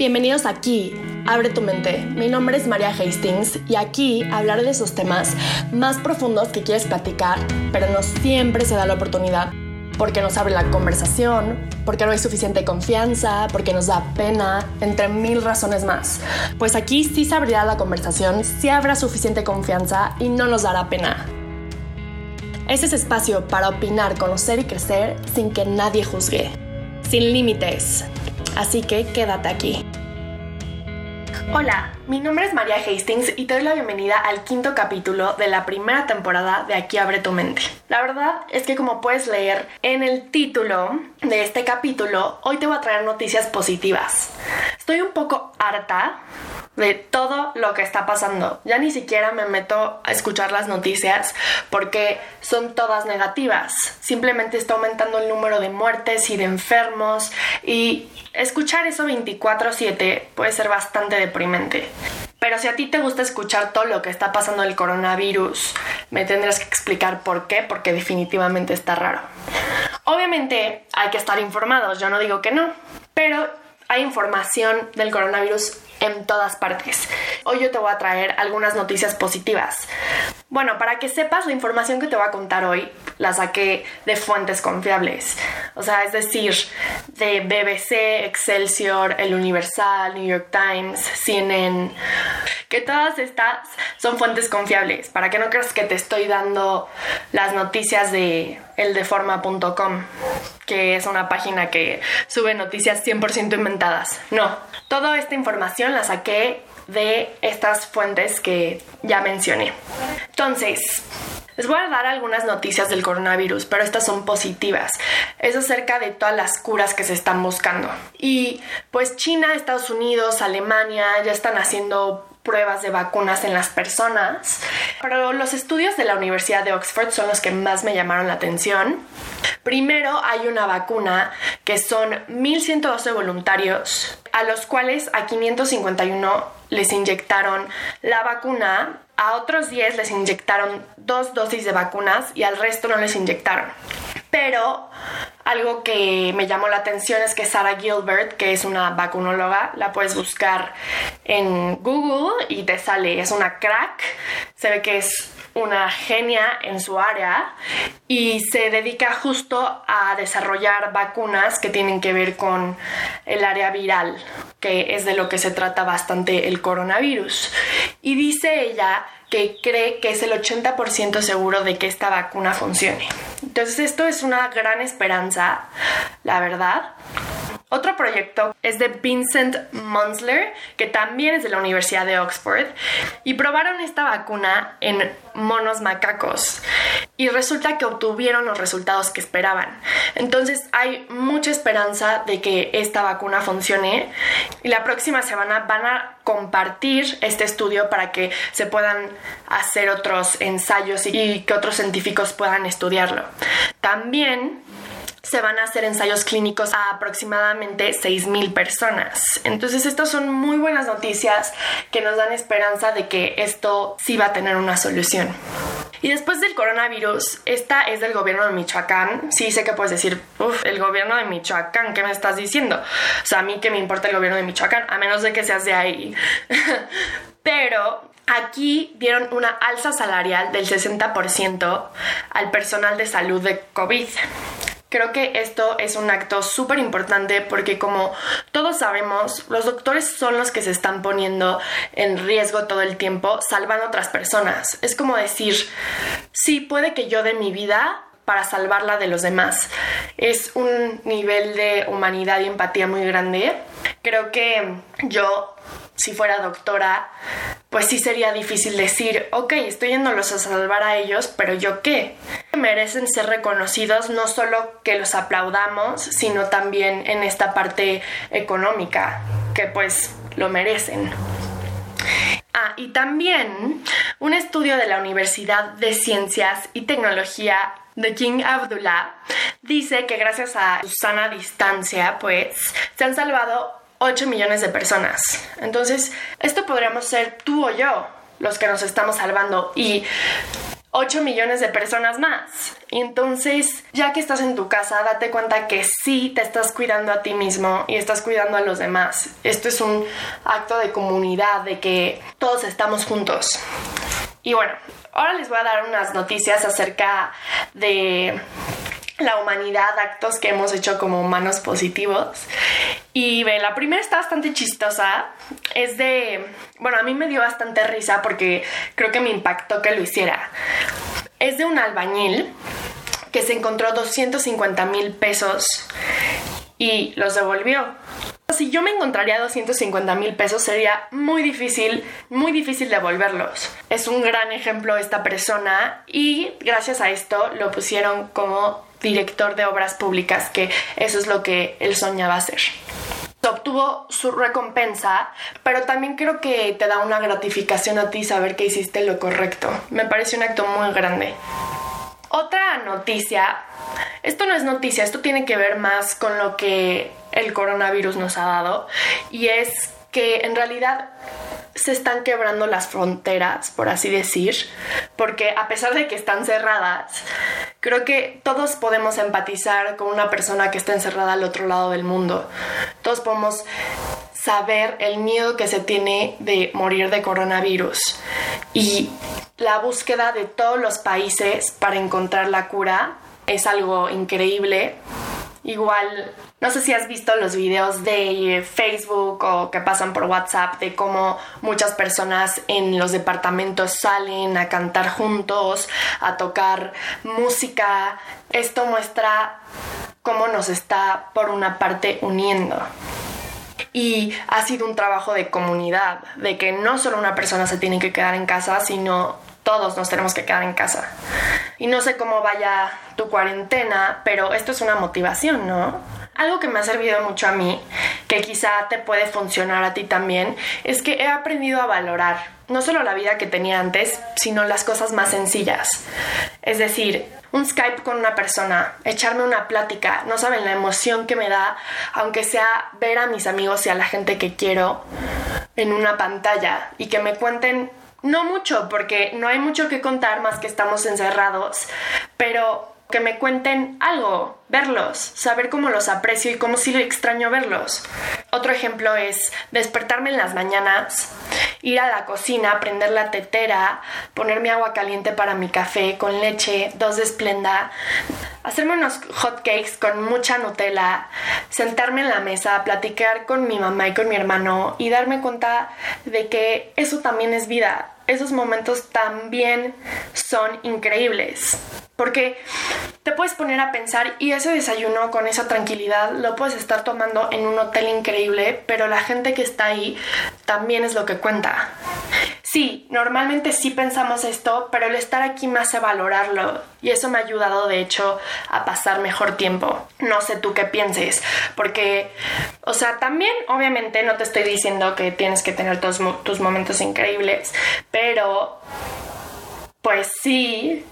Bienvenidos aquí, Abre tu mente. Mi nombre es María Hastings y aquí hablaré de esos temas más profundos que quieres platicar, pero no siempre se da la oportunidad porque nos abre la conversación, porque no hay suficiente confianza, porque nos da pena, entre mil razones más. Pues aquí sí se abrirá la conversación, sí habrá suficiente confianza y no nos dará pena. Es espacio para opinar, conocer y crecer sin que nadie juzgue, sin límites. Así que quédate aquí. Hola, mi nombre es María Hastings y te doy la bienvenida al quinto capítulo de la primera temporada de Aquí abre tu mente. La verdad es que como puedes leer en el título de este capítulo, hoy te voy a traer noticias positivas. Estoy un poco harta de todo lo que está pasando. Ya ni siquiera me meto a escuchar las noticias porque son todas negativas. Simplemente está aumentando el número de muertes y de enfermos y escuchar eso 24/7 puede ser bastante deprimente. Pero si a ti te gusta escuchar todo lo que está pasando el coronavirus, me tendrás que explicar por qué, porque definitivamente está raro. Obviamente hay que estar informados, yo no digo que no, pero hay información del coronavirus en todas partes. Hoy yo te voy a traer algunas noticias positivas. Bueno, para que sepas, la información que te voy a contar hoy la saqué de fuentes confiables. O sea, es decir, de BBC, Excelsior, El Universal, New York Times, CNN, que todas estas son fuentes confiables, para que no creas que te estoy dando las noticias de eldeforma.com, que es una página que sube noticias 100% inventadas. No, toda esta información la saqué de estas fuentes que ya mencioné. Entonces, les voy a dar algunas noticias del coronavirus, pero estas son positivas. Es acerca de todas las curas que se están buscando. Y pues China, Estados Unidos, Alemania ya están haciendo pruebas de vacunas en las personas, pero los estudios de la Universidad de Oxford son los que más me llamaron la atención. Primero hay una vacuna que son 1.112 voluntarios, a los cuales a 551 les inyectaron la vacuna, a otros 10 les inyectaron dos dosis de vacunas y al resto no les inyectaron. Pero algo que me llamó la atención es que Sarah Gilbert, que es una vacunóloga, la puedes buscar en Google y te sale, es una crack, se ve que es una genia en su área y se dedica justo a desarrollar vacunas que tienen que ver con el área viral, que es de lo que se trata bastante el coronavirus. Y dice ella que cree que es el 80% seguro de que esta vacuna funcione. Entonces esto es una gran esperanza, la verdad. Otro proyecto es de Vincent Munsler, que también es de la Universidad de Oxford, y probaron esta vacuna en monos macacos y resulta que obtuvieron los resultados que esperaban. Entonces hay mucha esperanza de que esta vacuna funcione y la próxima semana van a compartir este estudio para que se puedan hacer otros ensayos y que otros científicos puedan estudiarlo. También se van a hacer ensayos clínicos a aproximadamente 6.000 personas. Entonces, estas son muy buenas noticias que nos dan esperanza de que esto sí va a tener una solución. Y después del coronavirus, esta es del gobierno de Michoacán. Sí, sé que puedes decir, uff, el gobierno de Michoacán, ¿qué me estás diciendo? O sea, a mí que me importa el gobierno de Michoacán, a menos de que seas de ahí. Pero Aquí dieron una alza salarial del 60% al personal de salud de COVID. Creo que esto es un acto súper importante porque como todos sabemos, los doctores son los que se están poniendo en riesgo todo el tiempo, salvando a otras personas. Es como decir, sí, puede que yo dé mi vida para salvarla de los demás. Es un nivel de humanidad y empatía muy grande. Creo que yo si fuera doctora, pues sí sería difícil decir, ok, estoy yéndolos a salvar a ellos, pero yo qué. Merecen ser reconocidos no solo que los aplaudamos, sino también en esta parte económica, que pues lo merecen. Ah, y también un estudio de la Universidad de Ciencias y Tecnología de King Abdullah dice que gracias a su sana distancia, pues se han salvado 8 millones de personas. Entonces, esto podríamos ser tú o yo los que nos estamos salvando. Y 8 millones de personas más. Entonces, ya que estás en tu casa, date cuenta que sí te estás cuidando a ti mismo y estás cuidando a los demás. Esto es un acto de comunidad, de que todos estamos juntos. Y bueno, ahora les voy a dar unas noticias acerca de la humanidad, actos que hemos hecho como humanos positivos. Y ve, la primera está bastante chistosa. Es de. Bueno, a mí me dio bastante risa porque creo que me impactó que lo hiciera. Es de un albañil que se encontró 250 mil pesos y los devolvió. Si yo me encontraría 250 mil pesos sería muy difícil, muy difícil devolverlos. Es un gran ejemplo esta persona y gracias a esto lo pusieron como director de obras públicas, que eso es lo que él soñaba hacer. Obtuvo su recompensa, pero también creo que te da una gratificación a ti saber que hiciste lo correcto. Me parece un acto muy grande. Otra noticia, esto no es noticia, esto tiene que ver más con lo que el coronavirus nos ha dado y es que en realidad se están quebrando las fronteras, por así decir, porque a pesar de que están cerradas, creo que todos podemos empatizar con una persona que está encerrada al otro lado del mundo. Todos podemos saber el miedo que se tiene de morir de coronavirus y la búsqueda de todos los países para encontrar la cura es algo increíble. Igual, no sé si has visto los videos de Facebook o que pasan por WhatsApp de cómo muchas personas en los departamentos salen a cantar juntos, a tocar música. Esto muestra cómo nos está por una parte uniendo. Y ha sido un trabajo de comunidad, de que no solo una persona se tiene que quedar en casa, sino todos nos tenemos que quedar en casa. Y no sé cómo vaya tu cuarentena, pero esto es una motivación, ¿no? Algo que me ha servido mucho a mí, que quizá te puede funcionar a ti también, es que he aprendido a valorar no solo la vida que tenía antes, sino las cosas más sencillas. Es decir, un Skype con una persona, echarme una plática, no saben la emoción que me da, aunque sea ver a mis amigos y a la gente que quiero en una pantalla y que me cuenten no mucho, porque no hay mucho que contar más que estamos encerrados, pero que me cuenten algo, verlos, saber cómo los aprecio y cómo sí extraño verlos. Otro ejemplo es despertarme en las mañanas, ir a la cocina, prender la tetera, ponerme agua caliente para mi café con leche, dos de esplenda, hacerme unos hot cakes con mucha Nutella, sentarme en la mesa, platicar con mi mamá y con mi hermano y darme cuenta de que eso también es vida. Esos momentos también son increíbles. Porque te puedes poner a pensar y ese desayuno con esa tranquilidad lo puedes estar tomando en un hotel increíble, pero la gente que está ahí también es lo que cuenta. Sí, normalmente sí pensamos esto, pero el estar aquí me hace valorarlo y eso me ha ayudado de hecho a pasar mejor tiempo. No sé tú qué pienses, porque, o sea, también obviamente no te estoy diciendo que tienes que tener tus, tus momentos increíbles, pero pues sí,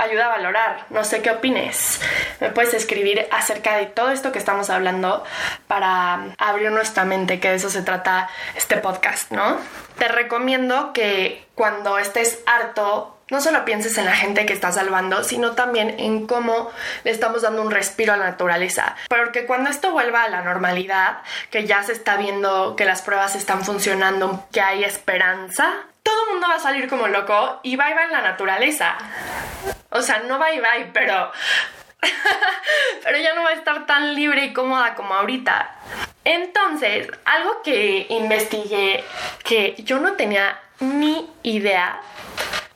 ayuda a valorar. No sé qué opines. Me puedes escribir acerca de todo esto que estamos hablando para abrir nuestra mente, que de eso se trata este podcast, ¿no? Te recomiendo que cuando estés harto no solo pienses en la gente que está salvando, sino también en cómo le estamos dando un respiro a la naturaleza. Porque cuando esto vuelva a la normalidad, que ya se está viendo que las pruebas están funcionando, que hay esperanza, todo el mundo va a salir como loco y bye bye en la naturaleza. O sea, no bye bye, pero. pero ya no va a estar tan libre y cómoda como ahorita. Entonces, algo que investigué que yo no tenía ni idea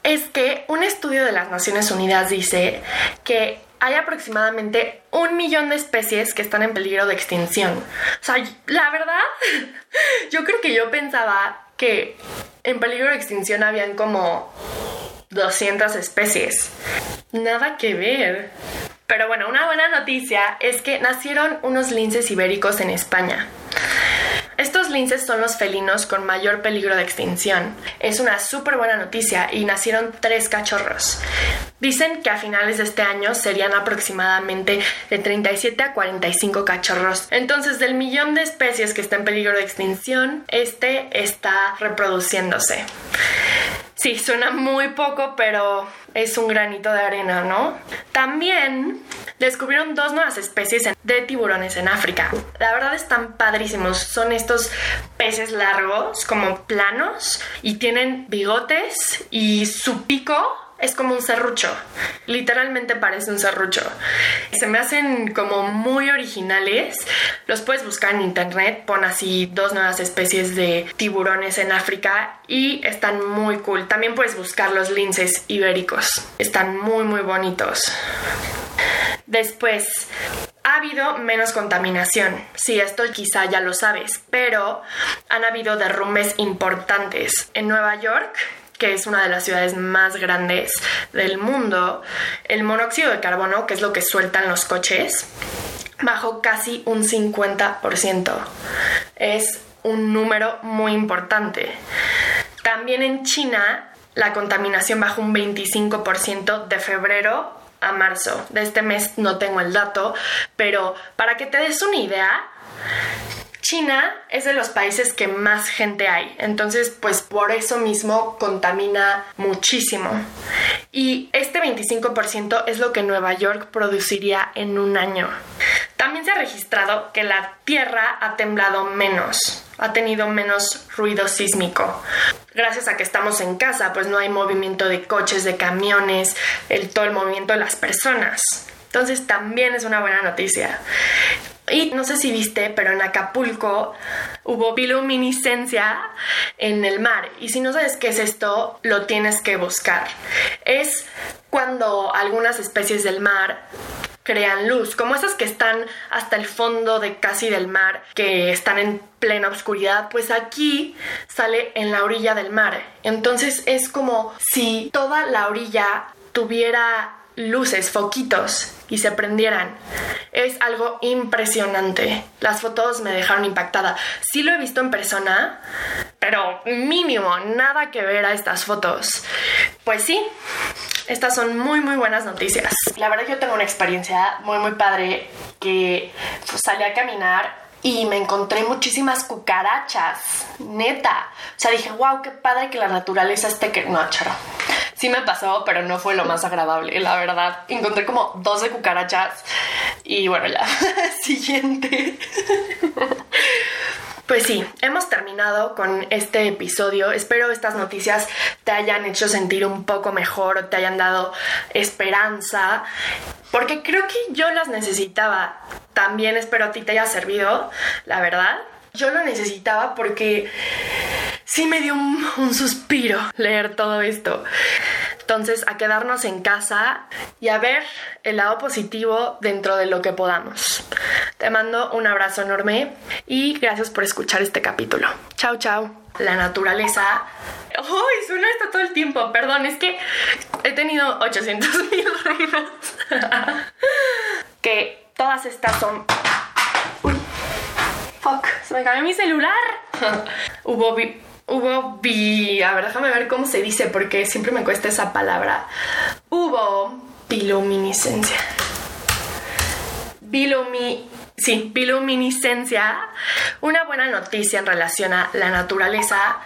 es que un estudio de las Naciones Unidas dice que hay aproximadamente un millón de especies que están en peligro de extinción. O sea, la verdad, yo creo que yo pensaba que en peligro de extinción habían como 200 especies. Nada que ver. Pero bueno, una buena noticia es que nacieron unos linces ibéricos en España. Estos linces son los felinos con mayor peligro de extinción. Es una súper buena noticia y nacieron tres cachorros. Dicen que a finales de este año serían aproximadamente de 37 a 45 cachorros. Entonces, del millón de especies que está en peligro de extinción, este está reproduciéndose. Sí, suena muy poco, pero es un granito de arena, ¿no? También descubrieron dos nuevas especies de tiburones en África. La verdad están padrísimos. Son estos peces largos, como planos, y tienen bigotes y su pico es como un serrucho. Literalmente parece un serrucho. Se me hacen como muy originales. Los puedes buscar en internet. Pon así dos nuevas especies de tiburones en África y están muy cool. También puedes buscar los linces ibéricos. Están muy, muy bonitos. Después, ha habido menos contaminación. Sí, esto quizá ya lo sabes, pero han habido derrumbes importantes. En Nueva York que es una de las ciudades más grandes del mundo, el monóxido de carbono, que es lo que sueltan los coches, bajó casi un 50%. Es un número muy importante. También en China, la contaminación bajó un 25% de febrero a marzo. De este mes no tengo el dato, pero para que te des una idea, China es de los países que más gente hay, entonces pues por eso mismo contamina muchísimo. Y este 25% es lo que Nueva York produciría en un año. También se ha registrado que la Tierra ha temblado menos, ha tenido menos ruido sísmico. Gracias a que estamos en casa, pues no hay movimiento de coches, de camiones, el, todo el movimiento de las personas. Entonces también es una buena noticia. Y no sé si viste, pero en Acapulco hubo bioluminiscencia en el mar. Y si no sabes qué es esto, lo tienes que buscar. Es cuando algunas especies del mar crean luz, como esas que están hasta el fondo de casi del mar, que están en plena oscuridad, pues aquí sale en la orilla del mar. Entonces es como si toda la orilla tuviera luces, foquitos y se prendieran. Es algo impresionante. Las fotos me dejaron impactada. Sí lo he visto en persona, pero mínimo, nada que ver a estas fotos. Pues sí, estas son muy muy buenas noticias. La verdad yo tengo una experiencia muy muy padre que salí a caminar y me encontré muchísimas cucarachas, neta. O sea, dije, wow, qué padre que la naturaleza esté que... No, charo. Sí me pasó, pero no fue lo más agradable, la verdad. Encontré como 12 cucarachas y bueno, ya. Siguiente. Pues sí, hemos terminado con este episodio. Espero estas noticias te hayan hecho sentir un poco mejor te hayan dado esperanza, porque creo que yo las necesitaba. También espero a ti te haya servido, la verdad. Yo lo necesitaba porque sí me dio un, suspiro leer todo esto. Entonces, a quedarnos en casa y a ver el lado positivo dentro de lo que podamos. Te mando un abrazo enorme y gracias por escuchar este capítulo. Chao, chao. La naturaleza. ¡Uy! suena esto todo el tiempo. Perdón, es que he tenido 800 mil que todas estas son. ¡Uy! ¡Fuck! Se me cayó mi celular. Hubo Hubo bi... A ver, déjame ver cómo se dice porque siempre me cuesta esa palabra. Hubo biluminiscencia. Bilumi... Sí, biluminiscencia. Una buena noticia en relación a la naturaleza